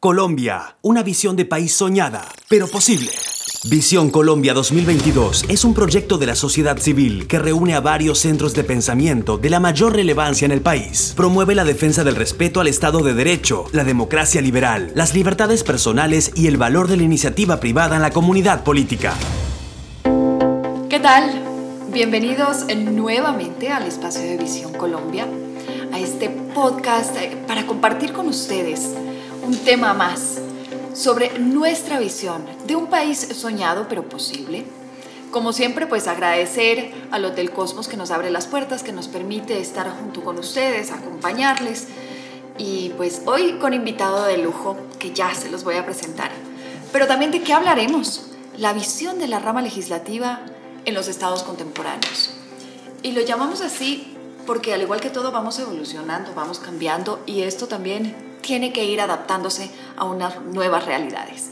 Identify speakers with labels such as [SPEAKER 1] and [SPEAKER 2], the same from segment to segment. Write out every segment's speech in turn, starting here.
[SPEAKER 1] Colombia, una visión de país soñada, pero posible. Visión Colombia 2022 es un proyecto de la sociedad civil que reúne a varios centros de pensamiento de la mayor relevancia en el país. Promueve la defensa del respeto al Estado de Derecho, la democracia liberal, las libertades personales y el valor de la iniciativa privada en la comunidad política.
[SPEAKER 2] ¿Qué tal? Bienvenidos nuevamente al espacio de Visión Colombia, a este podcast eh, para compartir con ustedes un tema más sobre nuestra visión de un país soñado pero posible. Como siempre, pues agradecer al Hotel Cosmos que nos abre las puertas, que nos permite estar junto con ustedes, acompañarles. Y pues hoy con invitado de lujo que ya se los voy a presentar. Pero también de qué hablaremos? La visión de la rama legislativa en los estados contemporáneos. Y lo llamamos así porque al igual que todo vamos evolucionando, vamos cambiando y esto también tiene que ir adaptándose a unas nuevas realidades.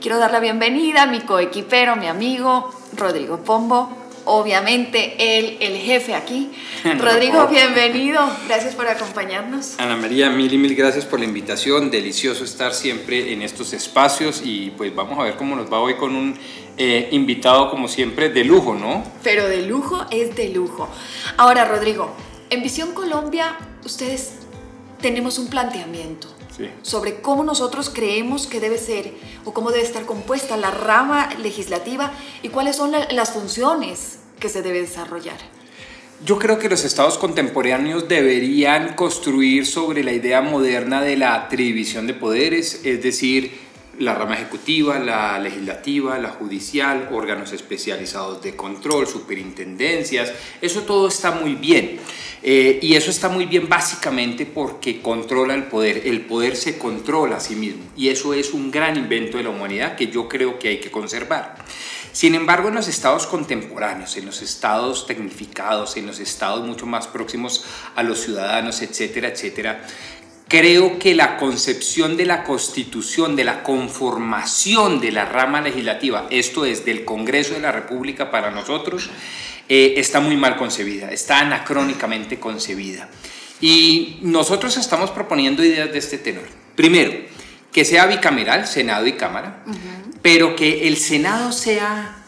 [SPEAKER 2] Quiero dar la bienvenida a mi coequipero, mi amigo Rodrigo Pombo, obviamente él, el jefe aquí. Rodrigo, bienvenido, gracias por acompañarnos.
[SPEAKER 3] Ana María, mil y mil gracias por la invitación, delicioso estar siempre en estos espacios y pues vamos a ver cómo nos va hoy con un eh, invitado como siempre de lujo, ¿no?
[SPEAKER 2] Pero de lujo es de lujo. Ahora, Rodrigo, en Visión Colombia, ustedes tenemos un planteamiento sobre cómo nosotros creemos que debe ser o cómo debe estar compuesta la rama legislativa y cuáles son las funciones que se debe desarrollar.
[SPEAKER 3] Yo creo que los estados contemporáneos deberían construir sobre la idea moderna de la división de poderes, es decir, la rama ejecutiva, la legislativa, la judicial, órganos especializados de control, superintendencias, eso todo está muy bien. Eh, y eso está muy bien básicamente porque controla el poder, el poder se controla a sí mismo y eso es un gran invento de la humanidad que yo creo que hay que conservar. Sin embargo, en los estados contemporáneos, en los estados tecnificados, en los estados mucho más próximos a los ciudadanos, etcétera, etcétera, Creo que la concepción de la constitución, de la conformación de la rama legislativa, esto es del Congreso de la República para nosotros, eh, está muy mal concebida, está anacrónicamente concebida. Y nosotros estamos proponiendo ideas de este tenor. Primero, que sea bicameral, Senado y Cámara, pero que el Senado sea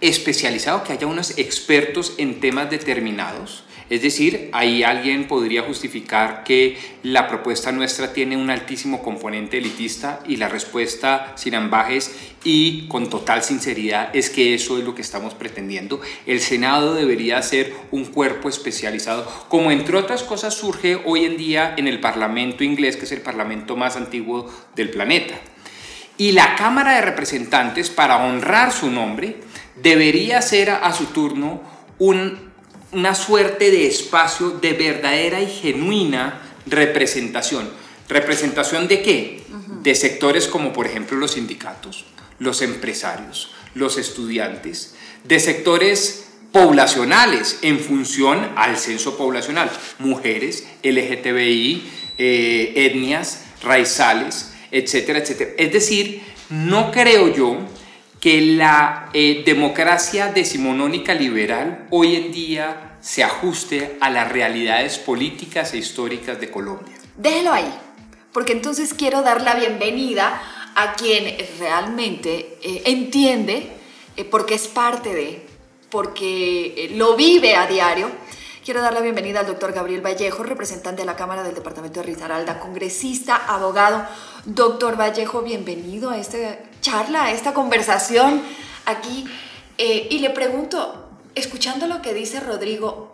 [SPEAKER 3] especializado, que haya unos expertos en temas determinados es decir, ahí alguien podría justificar que la propuesta nuestra tiene un altísimo componente elitista y la respuesta sin ambajes y con total sinceridad es que eso es lo que estamos pretendiendo. El Senado debería ser un cuerpo especializado, como entre otras cosas surge hoy en día en el Parlamento inglés, que es el parlamento más antiguo del planeta. Y la Cámara de Representantes, para honrar su nombre, debería ser a su turno un una suerte de espacio de verdadera y genuina representación. ¿Representación de qué? De sectores como por ejemplo los sindicatos, los empresarios, los estudiantes, de sectores poblacionales en función al censo poblacional, mujeres, LGTBI, eh, etnias, raizales, etcétera, etcétera. Es decir, no creo yo que la eh, democracia decimonónica liberal hoy en día se ajuste a las realidades políticas e históricas de Colombia.
[SPEAKER 2] Déjelo ahí, porque entonces quiero dar la bienvenida a quien realmente eh, entiende, eh, porque es parte de, porque lo vive a diario. Quiero dar la bienvenida al doctor Gabriel Vallejo, representante de la Cámara del Departamento de Risaralda, congresista, abogado. Doctor Vallejo, bienvenido a esta charla, a esta conversación aquí. Eh, y le pregunto, escuchando lo que dice Rodrigo,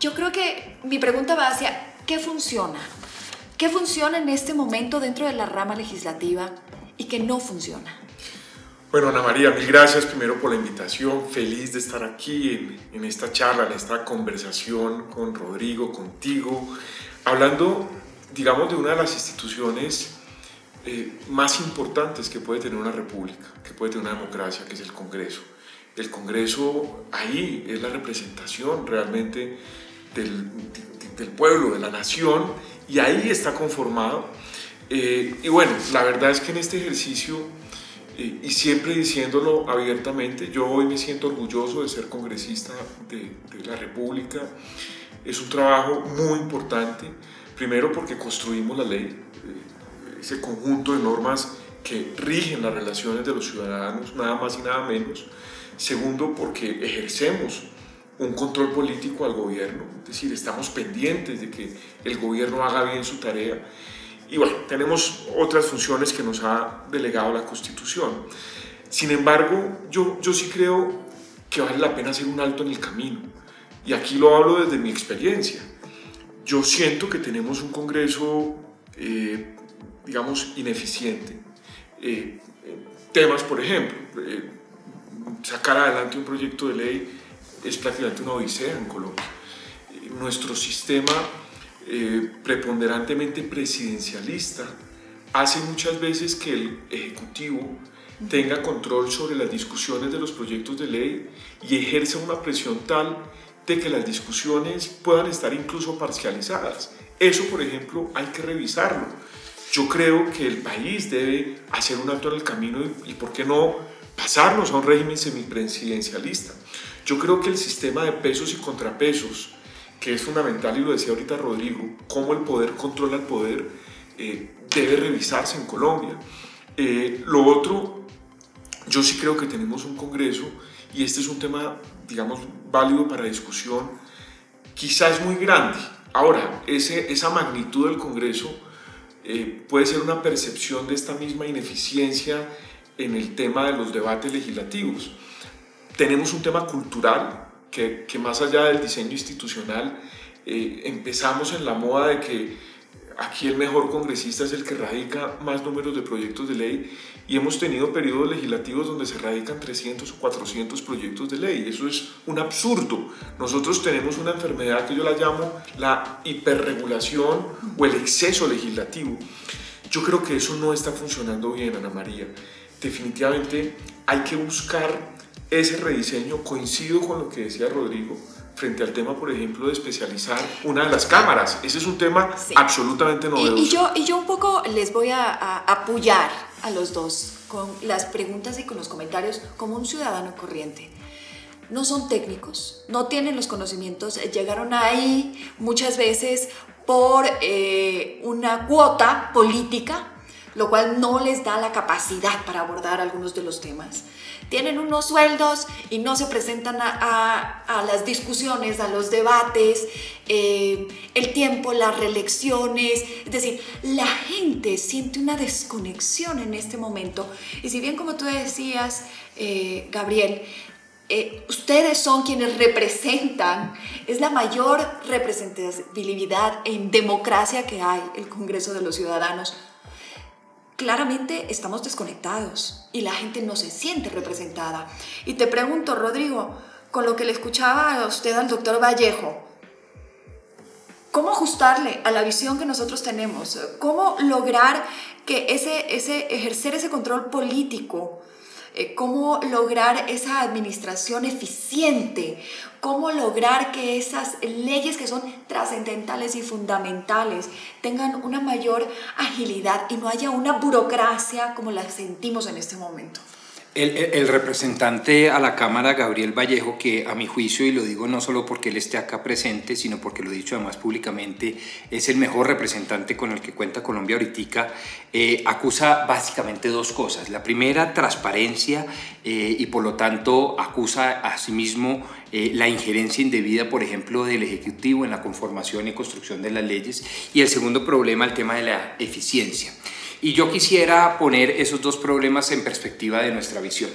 [SPEAKER 2] yo creo que mi pregunta va hacia, ¿qué funciona? ¿Qué funciona en este momento dentro de la rama legislativa y qué no funciona?
[SPEAKER 4] Bueno, Ana María, mil gracias primero por la invitación. Feliz de estar aquí en, esta charla, en esta conversación con Rodrigo, contigo, hablando, digamos, de una de las instituciones eh, más importantes que puede tener una república, que puede tener una democracia, que es el Congreso. El Congreso ahí es la representación realmente del, del pueblo, de la nación, y ahí está conformado. Eh, y bueno, la verdad es que en este ejercicio, eh, y siempre diciéndolo abiertamente, yo hoy me siento orgulloso de ser congresista de, de la República. Es un trabajo muy importante, primero porque construimos la ley, ese conjunto de normas que rigen las relaciones de los ciudadanos, nada más y nada menos. Segundo, porque ejercemos un control político al gobierno, es decir, estamos pendientes de que el gobierno haga bien su tarea. Y bueno, tenemos otras funciones que nos ha delegado la Constitución. Sin embargo, yo, yo sí creo que vale la pena hacer un alto en el camino. Y aquí lo hablo desde mi experiencia. Yo siento que tenemos un Congreso, eh, digamos, ineficiente. Eh, temas, por ejemplo, eh, sacar adelante un proyecto de ley es prácticamente una odisea en Colombia. Nuestro sistema preponderantemente presidencialista hace muchas veces que el Ejecutivo tenga control sobre las discusiones de los proyectos de ley y ejerza una presión tal de que las discusiones puedan estar incluso parcializadas. Eso, por ejemplo, hay que revisarlo. Yo creo que el país debe hacer un alto en el camino y, ¿por qué no pasarnos a un régimen semipresidencialista? Yo creo que el sistema de pesos y contrapesos, que es fundamental y lo decía ahorita Rodrigo, cómo el poder controla el poder, eh, debe revisarse en Colombia. Eh, lo otro yo sí creo que tenemos un Congreso y este es un tema, digamos, válido para discusión, quizás muy grande. Ahora, ese, esa magnitud del Congreso eh, puede ser una percepción de esta misma ineficiencia en el tema de los debates legislativos. Tenemos un tema cultural que, más allá del diseño institucional, eh, empezamos en la moda de que aquí el mejor congresista es el que radica más números de proyectos de ley y hemos tenido periodos legislativos donde se radican 300 o 400 proyectos de ley. Eso es un absurdo. Nosotros tenemos una enfermedad que yo la llamo la hiperregulación o el exceso legislativo. Yo creo que eso no está funcionando bien, Ana María. Definitivamente hay que buscar ese rediseño. Coincido con lo que decía Rodrigo frente al tema, por ejemplo, de especializar una de las cámaras. Ese es un tema absolutamente novedoso.
[SPEAKER 2] Y, yo, y yo un poco les voy a, apoyar a los dos con las preguntas y con los comentarios como un ciudadano corriente. No son técnicos, no tienen los conocimientos, llegaron ahí muchas veces por eh, una cuota política, lo cual no les da la capacidad para abordar algunos de los temas tienen unos sueldos y no se presentan a, las discusiones, a los debates, eh, el tiempo, las reelecciones. Es decir, la gente siente una desconexión en este momento. Y si bien como tú decías, eh, Gabriel, eh, ustedes son quienes representan, es la mayor representatividad en democracia que hay, el Congreso de los Ciudadanos claramente estamos desconectados y la gente no se siente representada. Y te pregunto, Rodrigo, con lo que le escuchaba a usted al doctor Vallejo, ¿cómo ajustarle a la visión que nosotros tenemos? ¿Cómo lograr que ese, ese ejercer ese control político eh, cómo lograr esa administración eficiente, cómo lograr que esas leyes que son trascendentales y fundamentales tengan una mayor agilidad y no haya una burocracia como la sentimos en este momento.
[SPEAKER 3] El, representante a la Cámara, Gabriel Vallejo, que a mi juicio, y lo digo no solo porque él esté acá presente, sino porque lo he dicho además públicamente, es el mejor representante con el que cuenta Colombia ahorita, eh, acusa básicamente dos cosas. La primera, transparencia, eh, y por lo tanto acusa a sí mismo eh, la injerencia indebida, por ejemplo, del Ejecutivo en la conformación y construcción de las leyes. Y el segundo problema, el tema de la eficiencia. Y yo quisiera poner esos dos problemas en perspectiva de nuestra visión.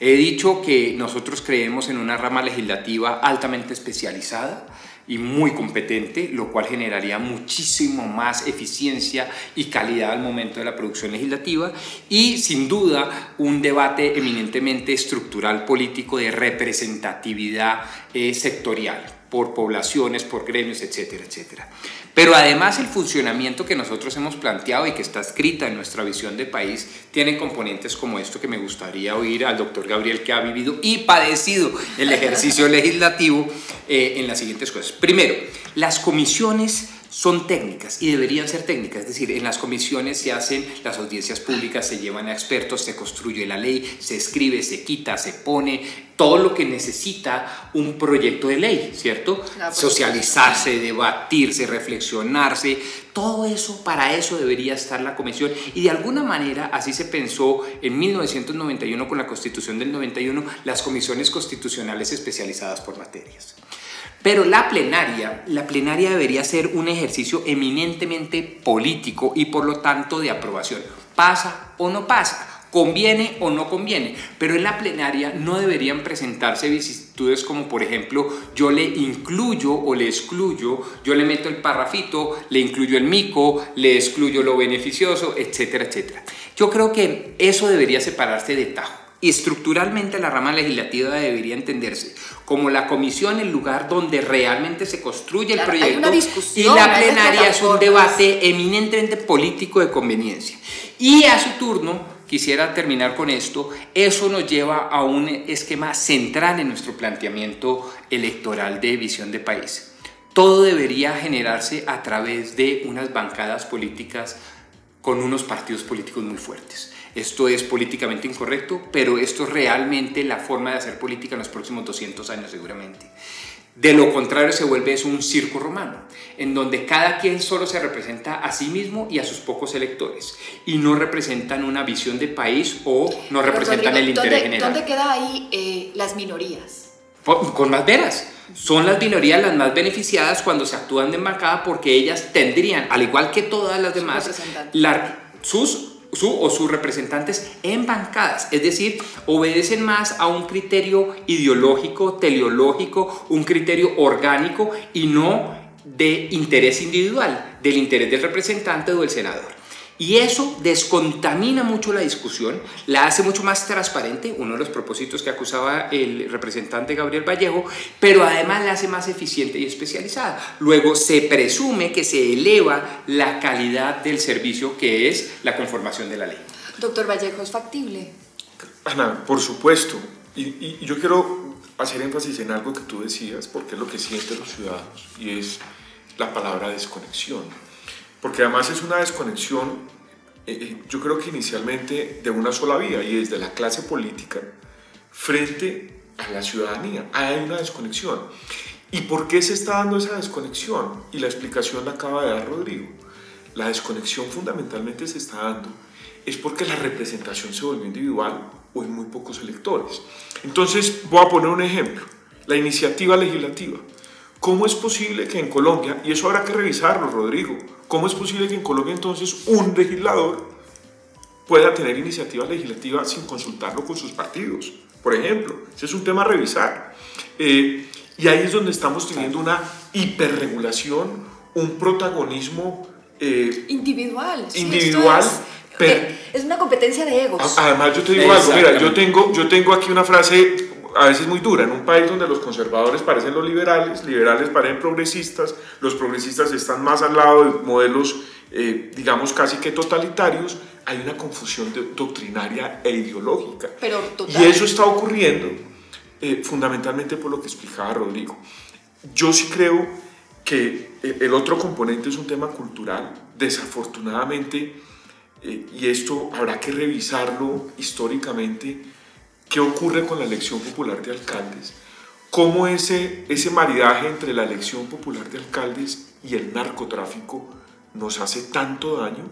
[SPEAKER 3] He dicho que nosotros creemos en una rama legislativa altamente especializada y muy competente, lo cual generaría muchísimo más eficiencia y calidad al momento de la producción legislativa y sin duda un debate eminentemente estructural político de representatividad eh, sectorial por poblaciones, por gremios, etcétera, etcétera. Pero además el funcionamiento que nosotros hemos planteado y que está escrita en nuestra visión de país tiene componentes como esto que me gustaría oír al doctor Gabriel que ha vivido y padecido el ejercicio legislativo eh, en las siguientes cosas. Primero, las comisiones son técnicas y deberían ser técnicas, es decir, en las comisiones se hacen las audiencias públicas, se llevan a expertos, se construye la ley, se escribe, se quita, se pone, todo lo que necesita un proyecto de ley, ¿cierto? Socializarse, debatirse, reflexionarse, todo eso, para eso debería estar la comisión. Y de alguna manera así se pensó en 1991 con la Constitución del 91, las comisiones constitucionales especializadas por materias. Pero la plenaria, la plenaria debería ser un ejercicio eminentemente político y por lo tanto de aprobación. Pasa o no pasa conviene o no conviene, pero en la plenaria no deberían presentarse vicisitudes como por ejemplo yo le incluyo o le excluyo, yo le meto el parrafito, le incluyo el mico, le excluyo lo beneficioso, etcétera, etcétera. Yo creo que eso debería separarse de tajo. Estructuralmente la rama legislativa debería entenderse como la comisión, el lugar donde realmente se construye el proyecto y la plenaria es un debate eminentemente político de conveniencia. Y a su turno, quisiera terminar con esto, eso nos lleva a un esquema central en nuestro planteamiento electoral de visión de país. Todo debería generarse a través de unas bancadas políticas con unos partidos políticos muy fuertes. Esto es políticamente incorrecto, pero esto es realmente la forma de hacer política en los próximos 200 años seguramente. De lo contrario se vuelve es un circo romano, en donde cada quien solo se representa a sí mismo y a sus pocos electores, y no representan una visión de país o no representan el interés general.
[SPEAKER 2] ¿Dónde queda ahí eh, las minorías?
[SPEAKER 3] Con más veras. Son las minorías las más beneficiadas cuando se actúan de embancada porque ellas tendrían, al igual que todas las demás, sus su o sus representantes en bancadas, es decir, obedecen más a un criterio ideológico, teleológico, un criterio orgánico y no de interés individual, del interés del representante o del senador. Y eso descontamina mucho la discusión, la hace mucho más transparente, uno de los propósitos que acusaba el representante Gabriel Vallejo, pero además la hace más eficiente y especializada. Luego se presume que se eleva la calidad del servicio que es la conformación de la ley.
[SPEAKER 2] Doctor Vallejo, ¿es factible?
[SPEAKER 4] Ana, por supuesto. Y, y yo quiero hacer énfasis en algo que tú decías, porque es lo que sienten los ciudadanos, y es la palabra desconexión porque además es una desconexión, eh, eh, yo creo que inicialmente de una sola vía, y es de la clase política frente a la ciudadanía. Hay una desconexión. ¿Y por qué se está dando esa desconexión? Y la explicación la acaba de dar Rodrigo. La desconexión fundamentalmente se está dando es porque la representación se volvió individual o en muy pocos electores. Entonces, voy a poner un ejemplo. La iniciativa legislativa. ¿Cómo es posible que en Colombia, y eso habrá que revisarlo, Rodrigo, ¿Cómo es posible que en Colombia entonces un legislador pueda tener iniciativa legislativa sin consultarlo con sus partidos? Por ejemplo, ese es un tema a revisar. Eh, y ahí es donde estamos teniendo una hiperregulación, un protagonismo
[SPEAKER 2] eh, individual.
[SPEAKER 4] individual.
[SPEAKER 2] Eh, es, una competencia de egos.
[SPEAKER 4] Además, yo te digo algo, mira, yo tengo, yo tengo aquí una frase a veces muy dura, en un país donde los conservadores parecen los liberales, liberales parecen progresistas, los progresistas están más al lado de modelos, eh, digamos, casi que totalitarios, hay una confusión doctrinaria e ideológica.
[SPEAKER 2] Pero
[SPEAKER 4] Y eso está ocurriendo eh, fundamentalmente por lo que explicaba Rodrigo. Yo sí creo que eh, el otro componente es un tema cultural. Desafortunadamente, y esto habrá que revisarlo históricamente, ¿Qué ocurre con la elección popular de alcaldes? ¿Cómo ese, ese maridaje entre la elección popular de alcaldes y el narcotráfico nos hace tanto daño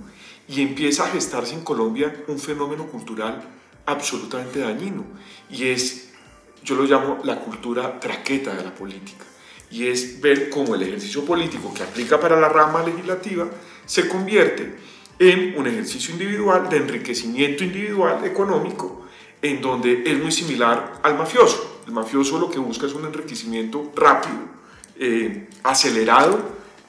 [SPEAKER 4] y empieza a gestarse en Colombia un fenómeno cultural absolutamente dañino y es, yo lo llamo la cultura traqueta de la política y es ver cómo el ejercicio político que aplica para la rama legislativa se convierte en un ejercicio individual de enriquecimiento individual económico en donde es muy similar al mafioso. El mafioso lo que busca es un enriquecimiento rápido, eh, acelerado,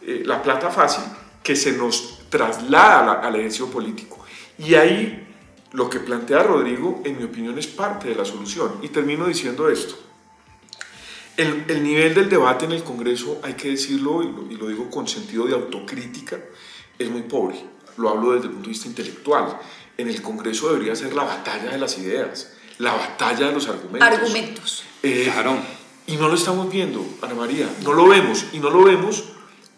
[SPEAKER 4] eh, la plata fácil, que se nos traslada al ejercicio político. Y ahí lo que plantea Rodrigo, en mi opinión, es parte de la solución. Y termino diciendo esto. El, el nivel del debate en el Congreso, hay que decirlo, y lo, y lo digo con sentido de autocrítica, es muy pobre. Lo hablo desde el punto de vista intelectual en el Congreso debería ser la batalla de las ideas, la batalla de los argumentos.
[SPEAKER 2] Argumentos.
[SPEAKER 4] Eh, claro. Y no lo estamos viendo, Ana María, no lo vemos. Y no lo vemos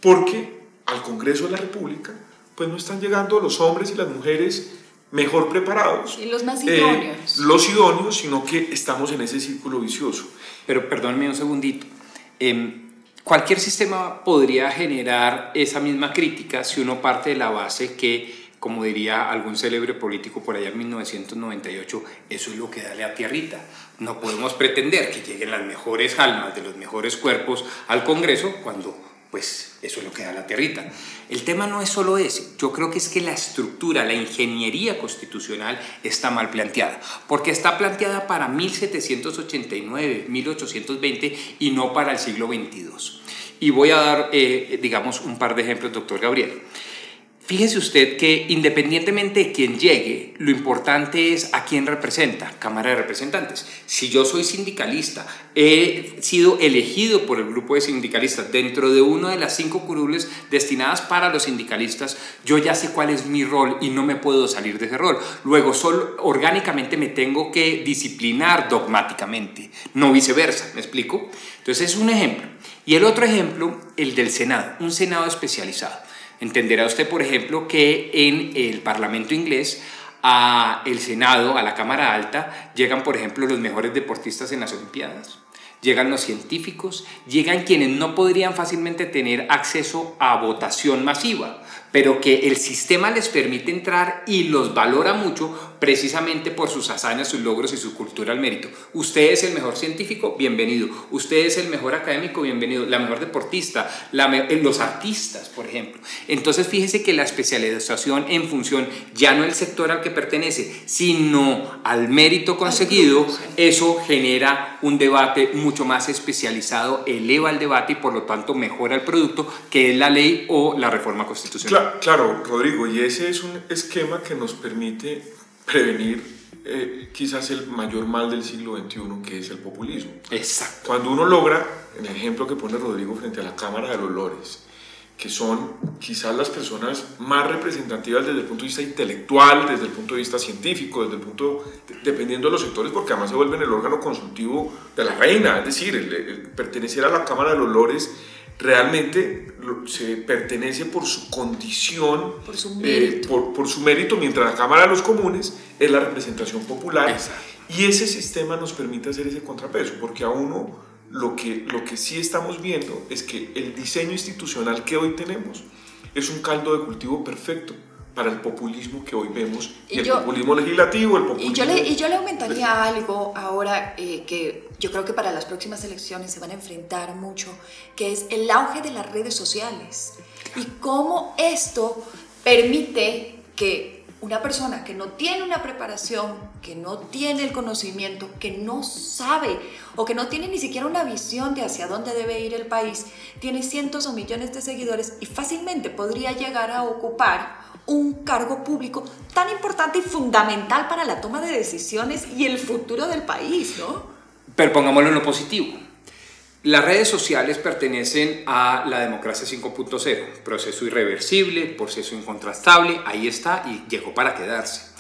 [SPEAKER 4] porque al Congreso de la República pues no están llegando los hombres y las mujeres mejor preparados.
[SPEAKER 2] Y los más idóneos.
[SPEAKER 4] los idóneos, sino que estamos en ese círculo vicioso.
[SPEAKER 3] Pero perdónme un segundito. Em, cualquier sistema podría generar esa misma crítica si uno parte de la base que como diría algún célebre político por allá en 1998, eso es lo que da la tierrita. No podemos pretender que lleguen las mejores almas de los mejores cuerpos al Congreso cuando pues eso es lo que da la tierrita. El tema no es solo ese, yo creo que es que la estructura, la ingeniería constitucional está mal planteada, porque está planteada para 1789, 1820 y no para el siglo XXII. Y voy a dar, eh, digamos, un par de ejemplos, doctor Gabriel. Fíjese usted que independientemente de quién llegue, lo importante es a quién representa, Cámara de Representantes. Si yo soy sindicalista, he sido elegido por el grupo de sindicalistas dentro de una de las cinco curules destinadas para los sindicalistas, yo ya sé cuál es mi rol y no me puedo salir de ese rol. Luego, solo orgánicamente me tengo que disciplinar dogmáticamente, no viceversa, ¿me explico? Entonces es un ejemplo. Y el otro ejemplo, el del Senado, un Senado especializado. Entenderá usted, por ejemplo, que en el Parlamento inglés a el Senado, a la Cámara Alta, llegan, por ejemplo, los mejores deportistas en las Olimpiadas, llegan los científicos, llegan quienes no podrían fácilmente tener acceso a votación masiva, pero que el sistema les permite entrar y los valora mucho precisamente por sus hazañas, sus logros y su cultura al mérito. Usted es el mejor científico, bienvenido. Usted es el mejor académico, bienvenido. La mejor deportista, eh, los artistas, por ejemplo. Entonces fíjese que la especialización en función ya no el sector al que pertenece, sino al mérito conseguido, eso genera un debate mucho más especializado, eleva el debate y por lo tanto mejora el producto que es la ley o la reforma constitucional.
[SPEAKER 4] claro Rodrigo, y ese es un esquema que nos permite prevenir eh, quizás el mayor mal del siglo XXI, que es el populismo.
[SPEAKER 3] Exacto.
[SPEAKER 4] Cuando uno logra, en el ejemplo que pone Rodrigo frente a la Cámara de los Lores, que son quizás las personas más representativas desde el punto de vista intelectual, desde el punto de vista científico, desde el punto, dependiendo de los sectores, porque además se vuelven el órgano consultivo de la reina, es decir, pertenecer a la Cámara de los Lores realmente se pertenece por su condición,
[SPEAKER 2] por su eh,
[SPEAKER 4] mérito, por, su mérito mientras la Cámara de los Comunes es la representación popular. Y ese sistema nos permite hacer ese contrapeso, porque a uno lo que, lo que sí estamos viendo es que el diseño institucional que hoy tenemos es un caldo de cultivo perfecto para el populismo que hoy vemos, y el populismo legislativo, el populismo...
[SPEAKER 2] Y yo le, y yo le aumentaría algo ahora eh, que yo creo que para las próximas elecciones se van a enfrentar mucho, que es el auge de las redes sociales y cómo esto permite que una persona que no tiene una preparación, que no tiene el conocimiento, que no sabe o que no tiene ni siquiera una visión de hacia dónde debe ir el país, tiene cientos o millones de seguidores y fácilmente podría llegar a ocupar un cargo público tan importante y fundamental para la toma de decisiones y el futuro del país, ¿no?
[SPEAKER 3] Pero pongámoslo en lo positivo. Las redes sociales pertenecen a la democracia 5.0, proceso irreversible, proceso incontrastable, ahí está y llegó para quedarse.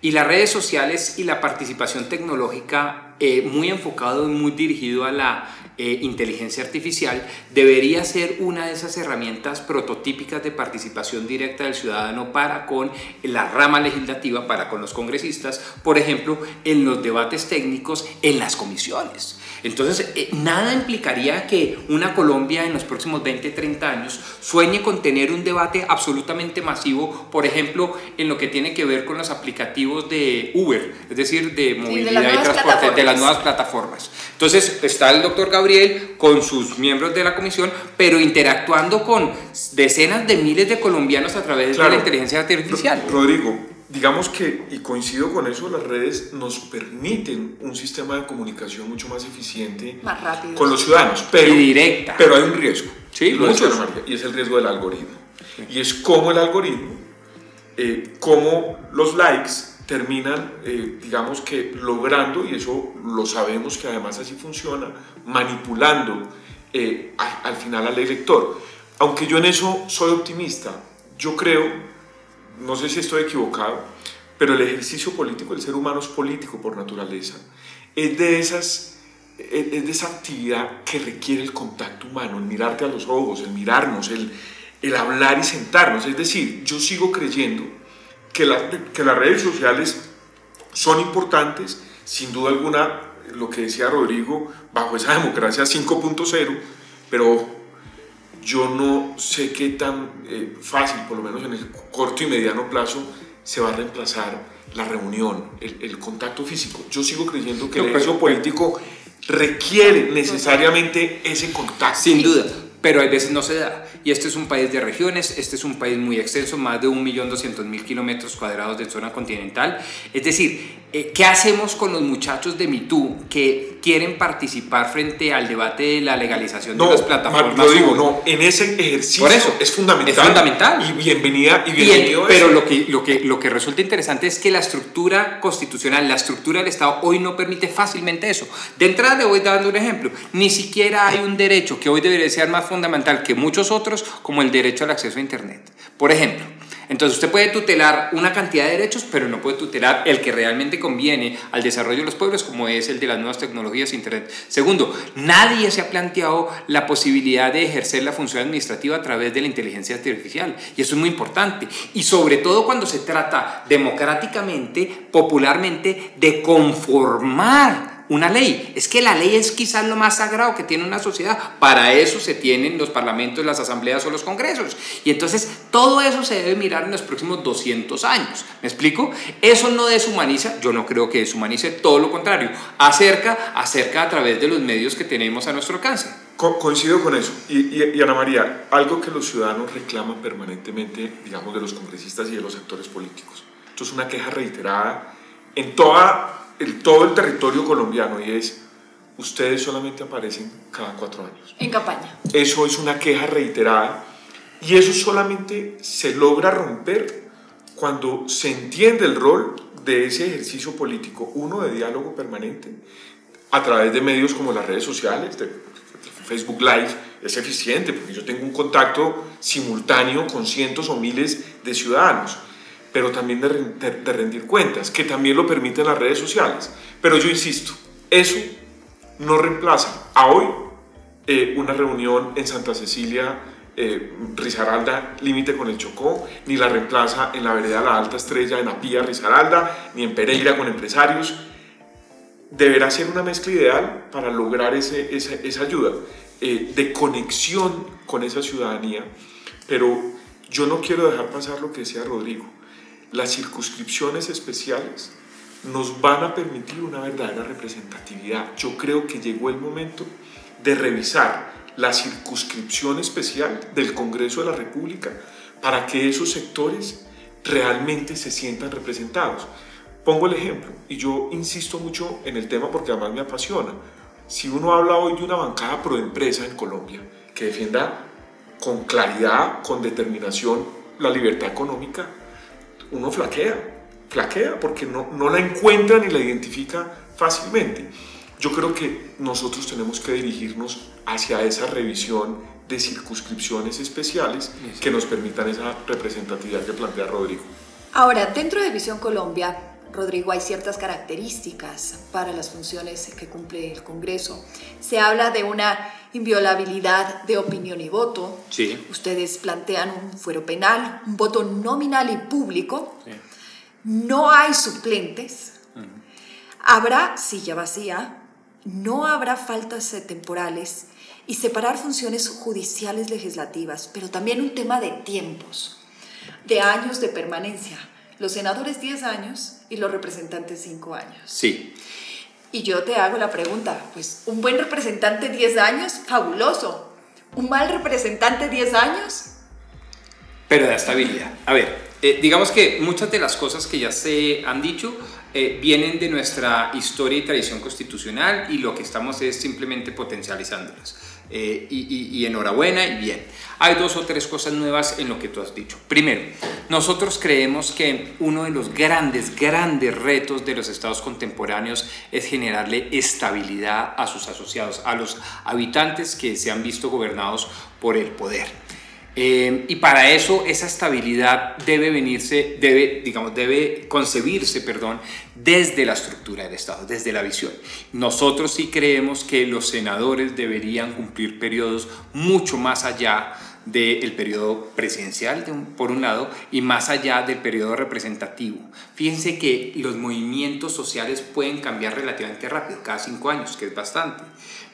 [SPEAKER 3] Y las redes sociales y la participación tecnológica eh, muy enfocado y muy dirigido a la eh, inteligencia artificial debería ser una de esas herramientas prototípicas de participación directa del ciudadano para con la rama legislativa, para con los congresistas, por ejemplo, en los debates técnicos, en las comisiones. Entonces, eh, nada implicaría que una Colombia en los próximos 20, 30 años sueñe con tener un debate absolutamente masivo, por ejemplo, en lo que tiene que ver con los aplicativos de Uber, es decir, de movilidad y transporte, de las nuevas plataformas. Entonces, está el doctor Gabriel con sus miembros de la comisión, pero interactuando con decenas de miles de colombianos a través de la inteligencia artificial.
[SPEAKER 4] Rodrigo, digamos que, y coincido con eso, las redes nos permiten un sistema de comunicación mucho más eficiente
[SPEAKER 2] más rápido.
[SPEAKER 4] con los ciudadanos, pero,
[SPEAKER 3] y directa.
[SPEAKER 4] pero hay un riesgo.
[SPEAKER 3] Sí,
[SPEAKER 4] y, y es el riesgo del algoritmo. Y es como el algoritmo, eh, como los likes terminan, eh, digamos que logrando, y eso lo sabemos que además así funciona, manipulando eh, al final al elector. Aunque yo en eso soy optimista, yo creo no sé si estoy equivocado, pero el ejercicio político, el ser humano es político por naturaleza, es de, esas, es de esa actividad que requiere el contacto humano, el mirarte a los ojos, el mirarnos, el, el hablar y sentarnos. Es decir, yo sigo creyendo que, que las redes sociales son importantes, sin duda alguna, lo que decía Rodrigo, bajo esa democracia 5.0, pero yo no sé qué tan eh, fácil, por lo menos en el corto y mediano plazo, se va a reemplazar la reunión, el, contacto físico. Yo sigo creyendo que el ejercicio político requiere necesariamente ese contacto.
[SPEAKER 3] Sin duda, pero a veces no se da. Y este es un país de regiones, este es un país muy extenso, más de 1.200.000 kilómetros cuadrados de zona continental. Es decir, eh, ¿qué hacemos con los muchachos de MeToo que quieren participar frente al debate de la legalización de las plataformas?
[SPEAKER 4] No, digo, no, en ese ejercicio Por eso, es fundamental.
[SPEAKER 3] Es fundamental.
[SPEAKER 4] Y bienvenida y bienvenido.
[SPEAKER 3] pero lo que, lo, que, lo que resulta interesante es que la estructura constitucional, la estructura del Estado hoy no permite fácilmente eso. De entrada le voy dando un ejemplo. Ni siquiera hay un derecho que hoy debería ser más fundamental que muchos como el derecho al acceso a Internet. Por ejemplo, entonces usted puede tutelar una cantidad de derechos, pero no puede tutelar el que realmente conviene al desarrollo de los pueblos, como es el de las nuevas tecnologías Internet. Segundo, nadie se ha planteado la posibilidad de ejercer la función administrativa a través de la inteligencia artificial. Y eso es muy importante. Y sobre todo cuando se trata democráticamente, popularmente, de conformar una ley. Es que la ley es quizás lo más sagrado que tiene una sociedad. Para eso se tienen los parlamentos, las asambleas o los congresos. Y entonces todo eso se debe mirar en los próximos 200 años. ¿Me explico? Eso no deshumaniza, yo no creo que deshumanice, todo lo contrario. Acerca, acerca a través de los medios que tenemos a nuestro alcance.
[SPEAKER 4] coincido con eso. Y, y Ana María, algo que los ciudadanos reclaman permanentemente, digamos, de los congresistas y de los actores políticos. Esto es una queja reiterada en toda todo el territorio colombiano y es, ustedes solamente aparecen cada cuatro años.
[SPEAKER 2] En campaña.
[SPEAKER 4] Eso es una queja reiterada y eso solamente se logra romper cuando se entiende el rol de ese ejercicio político, uno de diálogo permanente, a través de medios como las redes sociales, de Facebook Live, es eficiente porque yo tengo un contacto simultáneo con cientos o miles de ciudadanos pero también de, rendir cuentas, que también lo permiten las redes sociales. Pero yo insisto, eso no reemplaza a hoy eh, una reunión en Santa Cecilia, eh, Risaralda, límite con el Chocó, ni la reemplaza en la vereda La Alta Estrella, en Apía, Risaralda, ni en Pereira con empresarios. Deberá ser una mezcla ideal para lograr ese, esa, esa, ayuda eh, de conexión con esa ciudadanía, pero yo no quiero dejar pasar lo que decía Rodrigo las circunscripciones especiales nos van a permitir una verdadera representatividad. Yo creo que llegó el momento de revisar la circunscripción especial del Congreso de la República para que esos sectores realmente se sientan representados. Pongo el ejemplo, y yo insisto mucho en el tema porque además me apasiona. Si uno habla hoy de una bancada pro empresa en Colombia que defienda con claridad, con determinación la libertad económica, uno flaquea, flaquea porque no, no la encuentra ni la identifica fácilmente. Yo creo que nosotros tenemos que dirigirnos hacia esa revisión de circunscripciones especiales que nos permitan esa representatividad que plantea Rodrigo.
[SPEAKER 2] Ahora, dentro de Visión Colombia, Rodrigo, hay ciertas características para las funciones que cumple el Congreso. Se habla de una inviolabilidad de opinión y voto.
[SPEAKER 3] Sí.
[SPEAKER 2] Ustedes plantean un fuero penal, un voto nominal y público. No hay suplentes. Habrá silla vacía. No habrá faltas temporales y separar funciones judiciales legislativas, pero también un tema de tiempos, de años de permanencia. Los senadores 10 años y los representantes 5 años.
[SPEAKER 3] Sí.
[SPEAKER 2] Y yo te hago la pregunta, pues un buen representante 10 años, fabuloso. Un mal representante 10 años.
[SPEAKER 3] Pero de estabilidad. A ver, eh, digamos que muchas de las cosas que ya se han dicho eh, vienen de nuestra historia y tradición constitucional y lo que estamos es simplemente potencializándolas. Eh, y, enhorabuena y bien. Hay dos o tres cosas nuevas en lo que tú has dicho. Primero, nosotros creemos que uno de los grandes, grandes retos de los estados contemporáneos es generarle estabilidad a sus asociados, a los habitantes que se han visto gobernados por el poder. Eh, y para eso esa estabilidad debe venirse, debe, digamos, debe concebirse, perdón, desde la estructura del Estado, desde la visión. Nosotros sí creemos que los senadores deberían cumplir periodos mucho más allá del periodo presidencial, por un lado, y más allá del periodo representativo. Fíjense que los movimientos sociales pueden cambiar relativamente rápido, cada cinco años, que es bastante.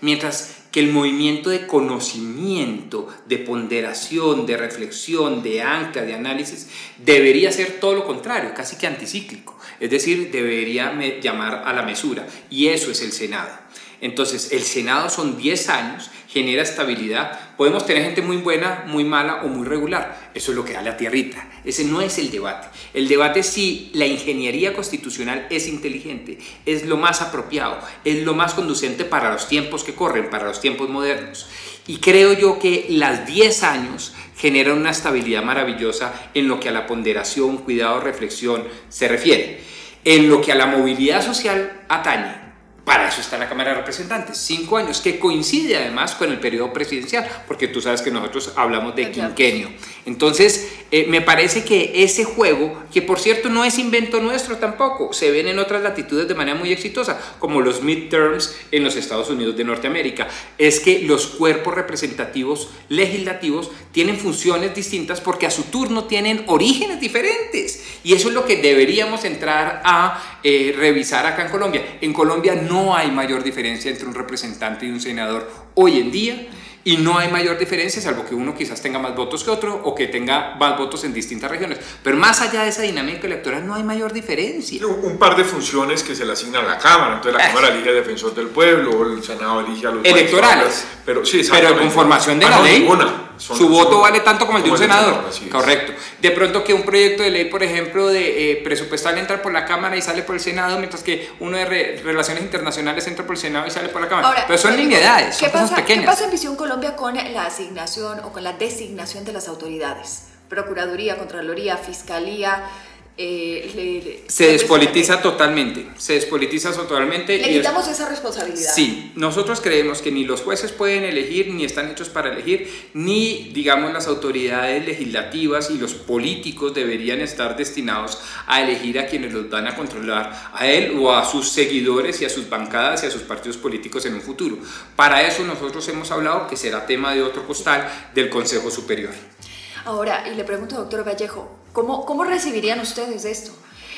[SPEAKER 3] Mientras que el movimiento de conocimiento, de ponderación, de reflexión, de ancla, de análisis, debería ser todo lo contrario, casi que anticíclico. Es decir, debería llamar a la mesura. Y eso es el Senado. Entonces, el Senado son 10 años, genera estabilidad. Podemos tener gente muy buena, muy mala o muy regular. Eso es lo que da la tierrita. Ese no es el debate. El debate es si la ingeniería constitucional es inteligente, es lo más apropiado, es lo más conducente para los tiempos que corren, para los tiempos modernos. Y creo yo que las 10 años generan una estabilidad maravillosa en lo que a la ponderación, cuidado, reflexión se refiere. En lo que a la movilidad social atañe, para eso está la Cámara de Representantes, cinco años, que coincide además con el periodo presidencial, porque tú sabes que nosotros hablamos de quinquenio. Entonces, eh, me parece que ese juego, que por cierto no es invento nuestro tampoco, se ven en otras latitudes de manera muy exitosa, como los midterms en los Estados Unidos de Norteamérica, es que los cuerpos representativos legislativos tienen funciones distintas porque a su turno tienen orígenes diferentes. Y eso es lo que deberíamos entrar a eh, revisar acá en Colombia. En Colombia no no hay mayor diferencia entre un representante y un senador hoy en día y no hay mayor diferencia, salvo que uno quizás tenga más votos que otro o que tenga más votos en distintas regiones. Pero más allá de esa dinámica electoral no hay mayor diferencia.
[SPEAKER 4] Un par de funciones que se le asignan a la Cámara. Entonces la Cámara elige al defensor del pueblo, el Senado elige a los...
[SPEAKER 3] Electorales.
[SPEAKER 4] Pero, sí,
[SPEAKER 3] pero con formación de ah, la ley. su voto vale tanto como el de un senador. Correcto. De pronto que un proyecto de ley, por ejemplo, de eh, presupuestal entra por la Cámara y sale por el Senado, mientras que uno de relaciones internacionales entra por el Senado y sale por la Cámara. Pero son linealidades, son cosas pequeñas.
[SPEAKER 2] ¿Qué pasa en Visión Colombia con la asignación o con la designación de las autoridades? Procuraduría, Contraloría, Fiscalía,
[SPEAKER 3] eh, se despolitiza totalmente, se despolitiza totalmente.
[SPEAKER 2] Le quitamos esa responsabilidad.
[SPEAKER 3] Sí, nosotros creemos que ni los jueces pueden elegir, ni están hechos para elegir, ni, digamos, las autoridades legislativas y los políticos deberían estar destinados a elegir a quienes los van a controlar, a él o a sus seguidores y a sus bancadas y a sus partidos políticos en un futuro. Para eso nosotros hemos hablado, que será tema de otro costal, del Consejo Superior.
[SPEAKER 2] Ahora, y le pregunto, doctor Vallejo, ¿cómo, cómo recibirían ustedes esto?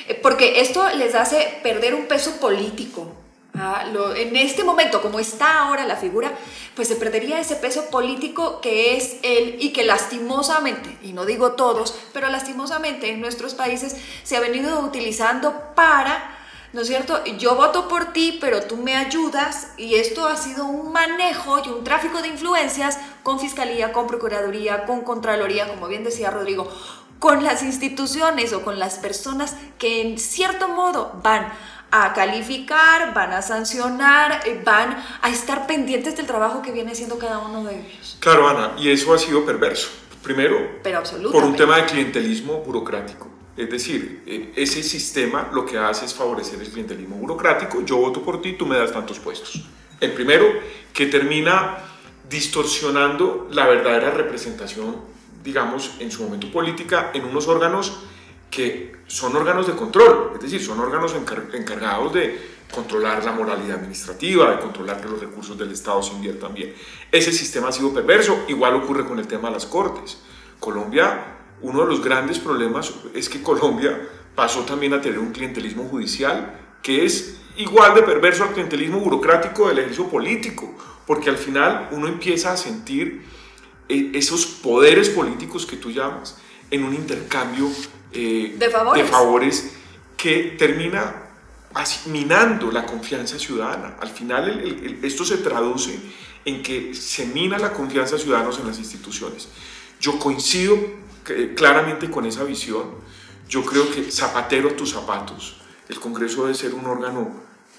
[SPEAKER 2] Eh, porque esto les hace perder un peso político. ¿ah? en este momento, como está ahora la figura, pues se perdería ese peso político que es él y que lastimosamente, y no digo todos, pero lastimosamente en nuestros países se ha venido utilizando para ¿no es cierto? Yo voto por ti, pero tú me ayudas y esto ha sido un manejo y un tráfico de influencias con Fiscalía, con Procuraduría, con Contraloría, como bien decía Rodrigo, con las instituciones o con las personas que en cierto modo van a calificar, van a sancionar, eh, van a estar pendientes del trabajo que viene haciendo cada uno de ellos.
[SPEAKER 4] Claro, Ana, y eso ha sido perverso. Primero, por un tema de clientelismo burocrático. Es decir, ese sistema lo que hace es favorecer el clientelismo burocrático. Yo voto por ti, tú me das tantos puestos. El primero, que termina distorsionando la verdadera representación, digamos, en su momento política, en unos órganos que son órganos de control, es decir, son órganos encargados de controlar la moralidad administrativa, de controlar que los recursos del Estado se inviertan bien. Ese sistema ha sido perverso, igual ocurre con el tema de las cortes. Colombia uno de los grandes problemas es que Colombia pasó también a tener un clientelismo judicial que es igual de perverso al clientelismo burocrático del ejercicio político, porque al final uno empieza a sentir eh, esos poderes políticos que tú llamas en un intercambio
[SPEAKER 2] eh, de, favores.
[SPEAKER 4] de, favores. que termina minando la confianza ciudadana. Al final esto se traduce en que se mina la confianza de ciudadanos en las instituciones. Yo coincido claramente con esa visión. Yo creo que zapatero tus zapatos. El Congreso debe ser un órgano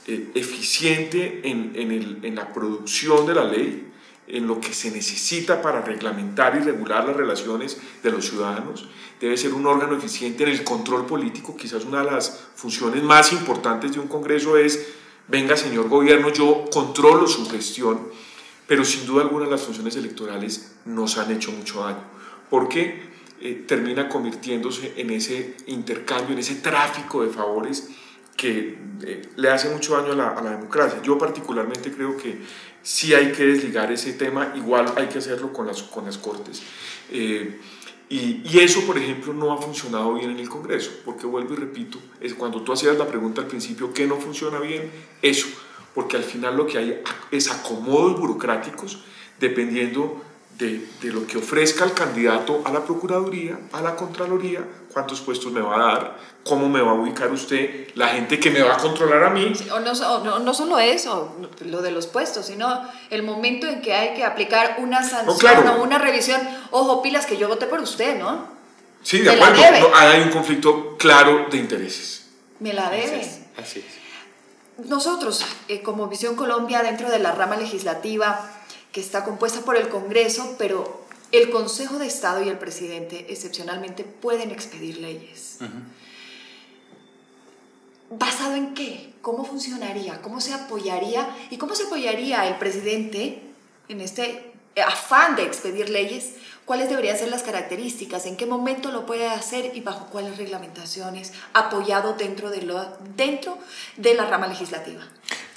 [SPEAKER 4] eh, eficiente en, en, la producción de la ley, en lo que se necesita para reglamentar y regular las relaciones de los ciudadanos. Debe ser un órgano eficiente en el control político. Quizás una de las funciones más importantes de un Congreso es, venga señor gobierno, yo controlo su gestión, pero sin duda alguna las funciones electorales nos han hecho mucho daño. ¿Por qué? Eh, termina convirtiéndose en ese intercambio, en ese tráfico de favores que eh, le hace mucho daño a la, a la, democracia. Yo particularmente creo que sí hay que desligar ese tema, igual hay que hacerlo con las, con las Cortes. Eh, y, y, eso, por ejemplo, no ha funcionado bien en el Congreso, porque vuelvo y repito, es cuando tú hacías la pregunta al principio, ¿qué no funciona bien? Eso, porque al final lo que hay es acomodos burocráticos dependiendo de, de, lo que ofrezca el candidato a la Procuraduría, a la Contraloría, cuántos puestos me va a dar, cómo me va a ubicar usted, la gente que me va a controlar a mí.
[SPEAKER 2] Sí, o, no, o no, no, solo eso, lo de los puestos, sino el momento en que hay que aplicar una sanción no, claro. o una revisión. Ojo, pilas, que yo voté por usted, ¿no?
[SPEAKER 4] Sí, de me acuerdo. No, hay un conflicto claro de intereses.
[SPEAKER 2] Me la debe.
[SPEAKER 3] Así es. Así es.
[SPEAKER 2] Nosotros, eh, como Visión Colombia, dentro de la rama legislativa, que está compuesta por el Congreso, pero el Consejo de Estado y el presidente excepcionalmente pueden expedir leyes. Uh -huh. ¿Basado en qué? ¿Cómo funcionaría? ¿Cómo se apoyaría? ¿Y cómo se apoyaría el presidente en este afán de expedir leyes? ¿Cuáles deberían ser las características? ¿En qué momento lo puede hacer y bajo cuáles reglamentaciones? Apoyado dentro de, lo, dentro de la rama legislativa.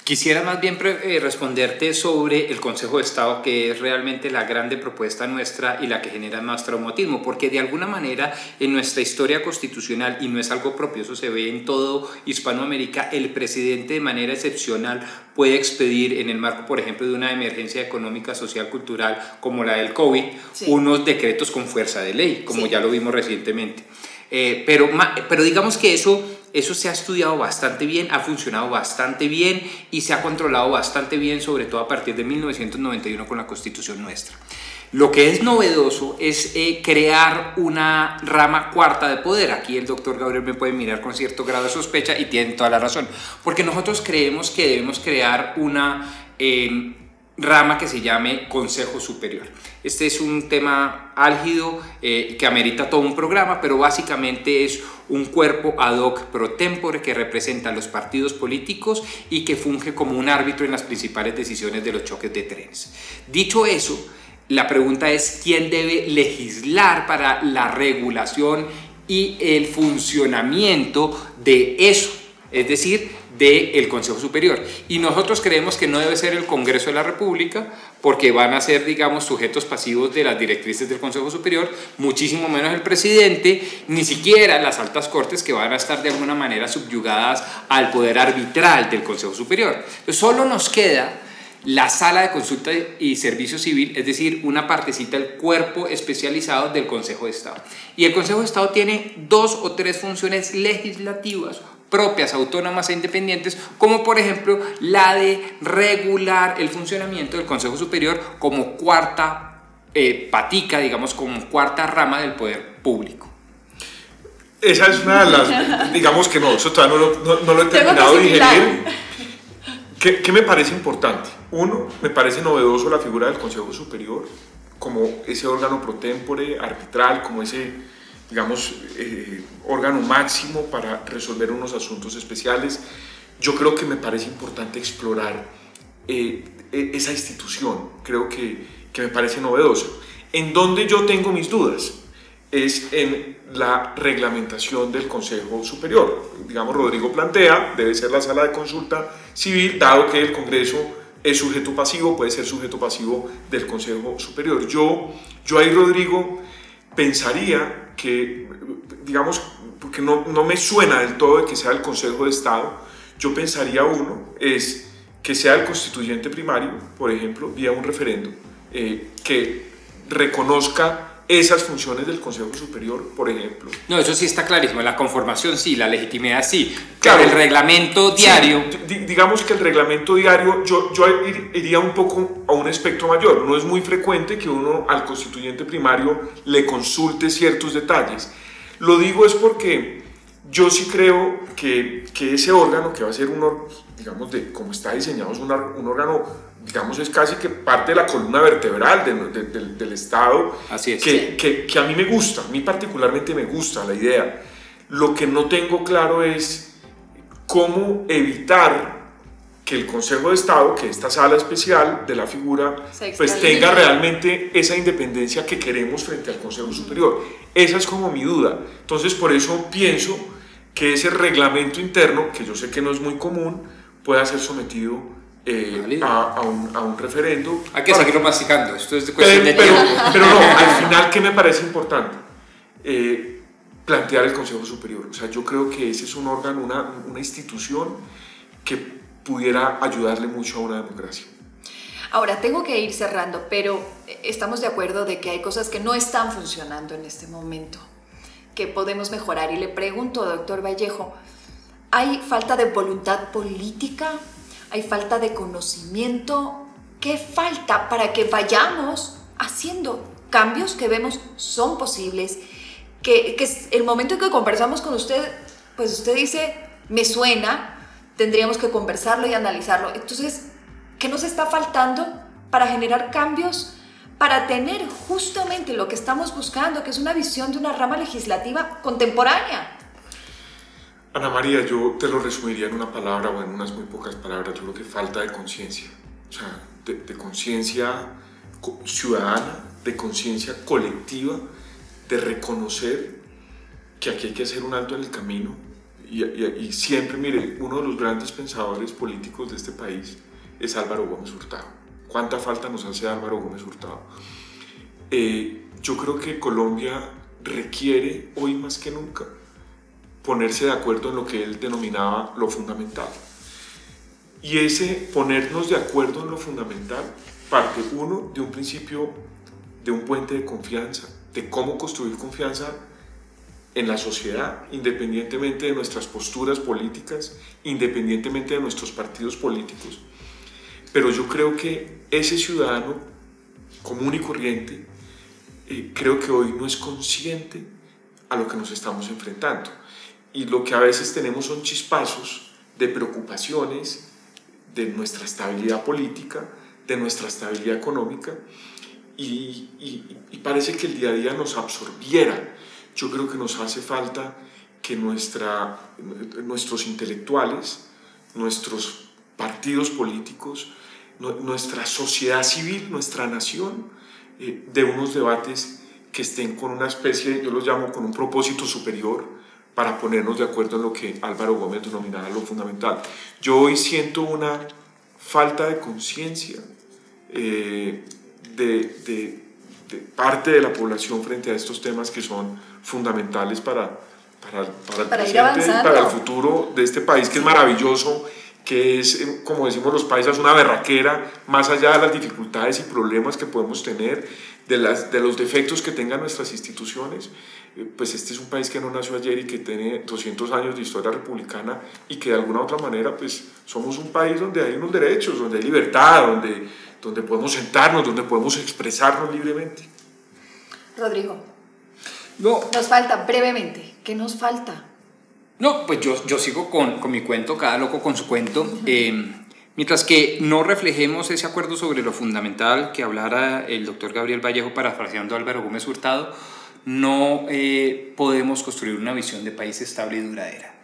[SPEAKER 3] Quisiera más bien responderte sobre el Consejo de Estado, que es realmente la grande propuesta nuestra y la que genera más traumatismo, porque de alguna manera en nuestra historia constitucional, y no es algo propio, eso se ve en todo Hispanoamérica, el presidente de manera excepcional puede expedir en el marco, por ejemplo, de una emergencia económica, social, cultural como la del COVID, sí. unos decretos con fuerza de ley, como sí. ya lo vimos recientemente. Eh, pero, pero digamos que eso eso se ha estudiado bastante bien, ha funcionado bastante bien y se ha controlado bastante bien, sobre todo a partir de 1991 con la constitución nuestra. Lo que es novedoso es eh, crear una rama cuarta de poder. Aquí el doctor Gabriel me puede mirar con cierto grado de sospecha y tiene toda la razón. Porque nosotros creemos que debemos crear una eh, rama que se llame Consejo Superior. Este es un tema álgido eh, que amerita todo un programa, pero básicamente es un cuerpo ad hoc pro tempore que representa a los partidos políticos y que funge como un árbitro en las principales decisiones de los choques de trenes. Dicho eso, la pregunta es quién debe legislar para la regulación y el funcionamiento de eso, es decir, del Consejo Superior. Y nosotros creemos que no debe ser el Congreso de la República, porque van a ser, digamos, sujetos pasivos de las directrices del Consejo Superior, muchísimo menos el presidente, ni siquiera las altas cortes que van a estar de alguna manera subyugadas al poder arbitral del Consejo Superior. Entonces, solo nos queda la sala de consulta y servicio civil, es decir, una partecita del cuerpo especializado del Consejo de Estado. Y el Consejo de Estado tiene dos o tres funciones legislativas propias, autónomas e independientes, como por ejemplo la de regular el funcionamiento del Consejo Superior como cuarta eh, patica, digamos, como cuarta rama del poder público.
[SPEAKER 4] Esa es una de las, digamos que no, eso todavía no, no, no lo he terminado de digerir. ¿Qué, ¿Qué me parece importante? Uno, me parece novedoso la figura del Consejo Superior como ese órgano pro tempore, arbitral, como ese digamos, eh, órgano máximo para resolver unos asuntos especiales. Yo creo que me parece importante explorar eh, e, esa institución, creo que, que me parece novedoso. En donde yo tengo mis dudas es en la reglamentación del Consejo Superior. Digamos, Rodrigo plantea, debe ser la sala de consulta civil, dado que el Congreso es sujeto pasivo, puede ser sujeto pasivo del Consejo Superior. Yo, yo ahí, Rodrigo, pensaría que, digamos, porque no, no me suena del todo de que sea el Consejo de Estado, yo pensaría uno, es que sea el constituyente primario, por ejemplo, vía un referendo, eh, que reconozca esas funciones del Consejo Superior, por ejemplo.
[SPEAKER 3] No, eso sí está clarísimo, la conformación sí, la legitimidad sí, claro, el reglamento diario...
[SPEAKER 4] Sí, digamos que el reglamento diario, yo, yo iría un poco a un espectro mayor, no es muy frecuente que uno al constituyente primario le consulte ciertos detalles. Lo digo es porque yo sí creo que, que ese órgano, que va a ser un, digamos, de cómo está diseñado, es un, un órgano digamos, es casi que parte de la columna vertebral de, de, de, del Estado,
[SPEAKER 3] Así es.
[SPEAKER 4] Que, que, que, a mí me gusta, a mí particularmente me gusta la idea. Lo que no tengo claro es cómo evitar que el Consejo de Estado, que esta sala especial de la figura, pues tenga realmente esa independencia que queremos frente al Consejo Superior. Esa es como mi duda. Entonces, por eso pienso que ese reglamento interno, que yo sé que no es muy común, pueda ser sometido eh, a, un, a, un, referendo.
[SPEAKER 3] Hay que seguirlo masticando, esto es
[SPEAKER 4] de cuestión pero, de pero, pero, no, al final, ¿qué me parece importante? Eh, plantear el Consejo Superior. O sea, yo creo que ese es un órgano, una, una institución que pudiera ayudarle mucho a una democracia.
[SPEAKER 2] Ahora, tengo que ir cerrando, pero estamos de acuerdo de que hay cosas que no están funcionando en este momento, que podemos mejorar. Y le pregunto, doctor Vallejo, ¿hay falta de voluntad política? ¿Hay falta de conocimiento? ¿Qué falta para que vayamos haciendo cambios que vemos son posibles? Que, que el momento en que conversamos con usted, pues usted dice, me suena, tendríamos que conversarlo y analizarlo. Entonces, ¿qué nos está faltando para generar cambios? Para tener justamente lo que estamos buscando, que es una visión de una rama legislativa contemporánea.
[SPEAKER 4] Ana María, yo te lo resumiría en una palabra o en unas muy pocas palabras. Yo creo que falta de conciencia, o sea, de, conciencia ciudadana, de conciencia colectiva, de reconocer que aquí hay que hacer un alto en el camino, y, siempre, mire, uno de los grandes pensadores políticos de este país es Álvaro Gómez Hurtado. ¿Cuánta falta nos hace Álvaro Gómez Hurtado? Eh, yo creo que Colombia requiere hoy más que nunca ponerse de acuerdo en lo que él denominaba lo fundamental. Y ese ponernos de acuerdo en lo fundamental parte uno de un principio, de un puente de confianza, de cómo construir confianza en la sociedad, independientemente de nuestras posturas políticas, independientemente de nuestros partidos políticos. Pero yo creo que ese ciudadano común y corriente, eh, creo que hoy no es consciente a lo que nos estamos enfrentando. Y lo que a veces tenemos son chispazos de preocupaciones de nuestra estabilidad política, de nuestra estabilidad económica, y, y parece que el día a día nos absorbiera. Yo creo que nos hace falta que nuestra, nuestros intelectuales, nuestros partidos políticos, nuestra sociedad civil, nuestra nación, eh, de unos debates que estén con una especie, yo los llamo con un propósito superior, para ponernos de acuerdo en lo que Álvaro Gómez denominaba lo fundamental. Yo hoy siento una falta de conciencia eh, de, de, de, parte de la población frente a estos temas que son fundamentales para, para, para el presente y para el futuro de este país que es maravilloso, que es, eh, como decimos los países, una berraquera, más allá de las dificultades y problemas que podemos tener, de, las, de los defectos que tengan nuestras instituciones, eh, pues este es un país que no nació ayer y que tiene 200 años de historia republicana y que de alguna u otra manera pues somos un país donde hay unos derechos, donde hay libertad, donde, donde podemos sentarnos, donde podemos expresarnos libremente.
[SPEAKER 2] Rodrigo, no. Nos falta, brevemente, ¿qué nos falta?
[SPEAKER 3] No, pues yo, yo sigo con, con mi cuento, cada loco con su cuento. Eh, mientras que no reflejemos ese acuerdo sobre lo fundamental que hablara el doctor Gabriel Vallejo parafraseando a Álvaro Gómez Hurtado, no eh, podemos construir una visión de país estable y duradera.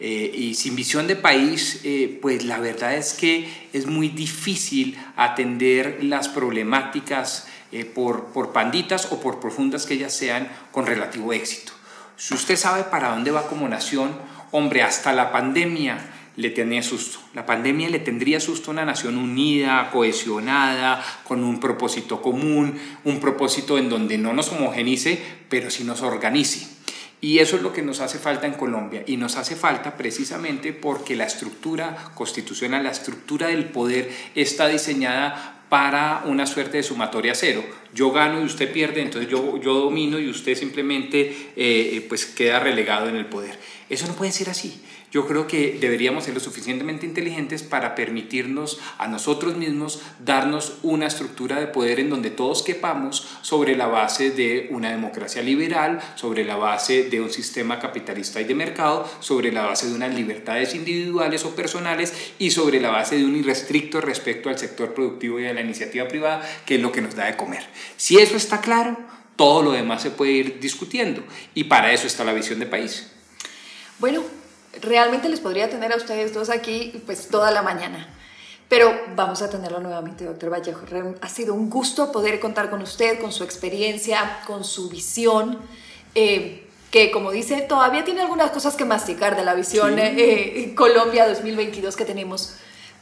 [SPEAKER 3] Eh, y sin visión de país, pues la verdad es que es muy difícil atender las problemáticas por, por panditas o por profundas que ellas sean, con relativo éxito. Si usted sabe para dónde va como nación, hombre, hasta la pandemia le tenía susto. La pandemia le tendría susto a una nación unida, cohesionada, con un propósito común, un propósito en donde no nos homogenice, pero sí nos organice. Y eso es lo que nos hace falta en Colombia. Y nos hace falta precisamente porque la estructura constitucional, la estructura del poder está diseñada para una suerte de sumatoria cero. Yo gano y usted pierde, entonces yo, yo domino y usted simplemente eh, eh, pues queda relegado en el poder. Eso no puede ser así yo creo que deberíamos ser lo suficientemente inteligentes para permitirnos a nosotros mismos darnos una estructura de poder en donde todos quepamos sobre la base de una democracia liberal, sobre la base de un sistema capitalista y de mercado, sobre la base de unas libertades individuales o personales y sobre la base de un irrestricto respecto al sector productivo y a la iniciativa privada, que es lo que nos da de comer. Si eso está claro, todo lo demás se puede ir discutiendo y para eso está la visión de país.
[SPEAKER 2] Bueno, realmente les podría tener a ustedes dos aquí pues toda la mañana. Pero vamos a tenerlo nuevamente, doctor Vallejo. Ha sido un gusto poder contar con usted, con su experiencia, con su visión. Eh, que como dice, todavía tiene algunas cosas que masticar de la visión eh, eh, Colombia 2022 que tenemos.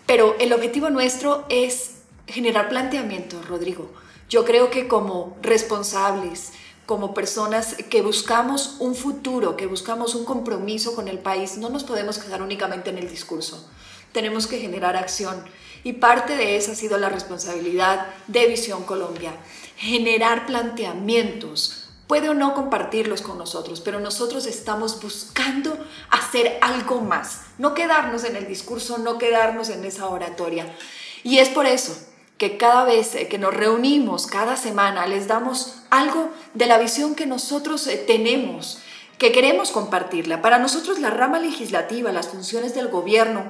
[SPEAKER 2] Pero el objetivo nuestro es generar planteamiento, Rodrigo. Yo creo que como responsables, como personas que buscamos un futuro, que buscamos un compromiso con el país, no nos podemos quedar únicamente en el discurso. Tenemos que generar acción. Y parte de esa ha sido la responsabilidad de Visión Colombia. Generar planteamientos. Puede o no compartirlos con nosotros, pero nosotros estamos buscando hacer algo más. No quedarnos en el discurso, no quedarnos en esa oratoria. Y es por eso que cada vez eh, que nos reunimos, cada semana, les damos algo de la visión que nosotros eh, tenemos, que queremos compartirla. Para nosotros la rama legislativa, las funciones del gobierno,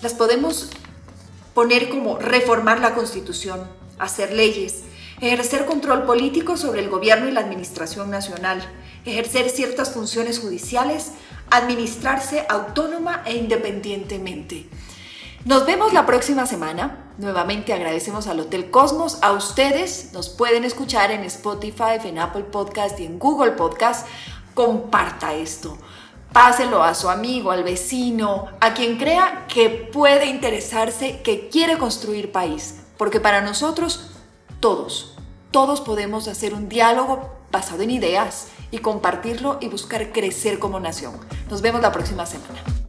[SPEAKER 2] las podemos poner como reformar la constitución, hacer leyes, ejercer control político sobre el gobierno y la administración nacional, ejercer ciertas funciones judiciales, administrarse autónoma e independientemente. Nos vemos la próxima semana. Nuevamente agradecemos al Hotel Cosmos. A ustedes nos pueden escuchar en Spotify, en Apple Podcast y en Google Podcast. Comparta esto. Páselo a su amigo, al vecino, a quien crea que puede interesarse, que quiere construir país. Porque para nosotros, todos, todos podemos hacer un diálogo basado en ideas y compartirlo y buscar crecer como nación. Nos vemos la próxima semana.